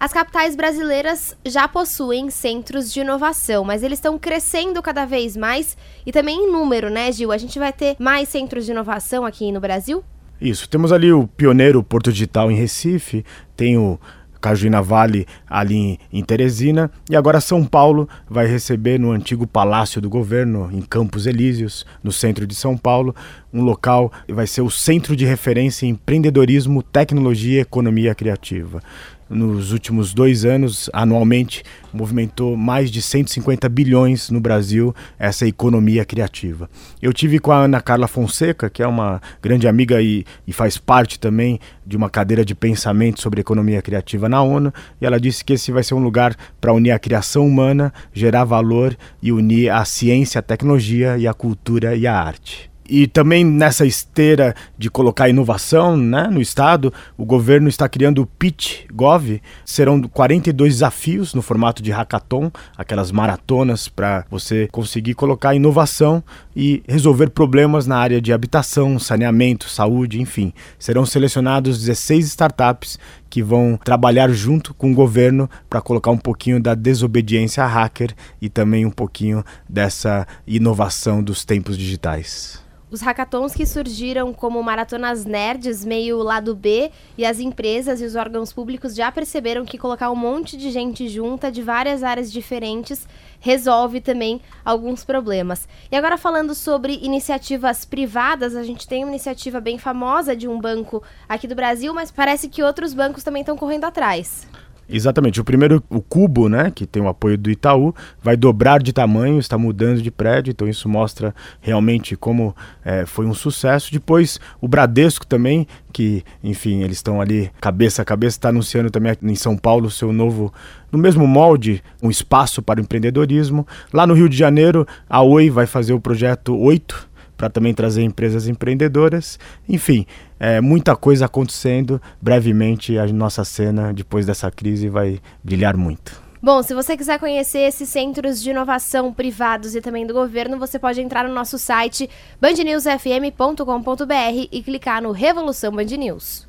As capitais brasileiras já possuem centros de inovação, mas eles estão crescendo cada vez mais e também em número, né, Gil? A gente vai ter mais centros de inovação aqui no Brasil? Isso, temos ali o pioneiro Porto Digital em Recife, tem o Cajuína Vale ali em Teresina e agora São Paulo vai receber no antigo Palácio do Governo em Campos Elíseos, no centro de São Paulo, um local que vai ser o centro de referência em empreendedorismo, tecnologia e economia criativa nos últimos dois anos, anualmente, movimentou mais de 150 bilhões no Brasil essa economia criativa. Eu tive com a Ana Carla Fonseca, que é uma grande amiga e, e faz parte também de uma cadeira de pensamento sobre economia criativa na ONU, e ela disse que esse vai ser um lugar para unir a criação humana, gerar valor e unir a ciência, a tecnologia e a cultura e a arte. E também nessa esteira de colocar inovação né, no Estado, o governo está criando o PIT Gov. Serão 42 desafios no formato de hackathon, aquelas maratonas para você conseguir colocar inovação e resolver problemas na área de habitação, saneamento, saúde, enfim. Serão selecionados 16 startups que vão trabalhar junto com o governo para colocar um pouquinho da desobediência hacker e também um pouquinho dessa inovação dos tempos digitais. Os hackathons que surgiram como maratonas nerds, meio lado B, e as empresas e os órgãos públicos já perceberam que colocar um monte de gente junta de várias áreas diferentes resolve também alguns problemas. E agora falando sobre iniciativas privadas, a gente tem uma iniciativa bem famosa de um banco aqui do Brasil, mas parece que outros bancos também estão correndo atrás. Exatamente. O primeiro, o Cubo, né, que tem o apoio do Itaú, vai dobrar de tamanho, está mudando de prédio, então isso mostra realmente como é, foi um sucesso. Depois, o Bradesco também, que, enfim, eles estão ali cabeça a cabeça, está anunciando também em São Paulo o seu novo, no mesmo molde, um espaço para o empreendedorismo. Lá no Rio de Janeiro, a Oi vai fazer o projeto 8, para também trazer empresas empreendedoras. Enfim, é, muita coisa acontecendo. Brevemente, a nossa cena, depois dessa crise, vai brilhar muito. Bom, se você quiser conhecer esses centros de inovação privados e também do governo, você pode entrar no nosso site bandnewsfm.com.br e clicar no Revolução Band News.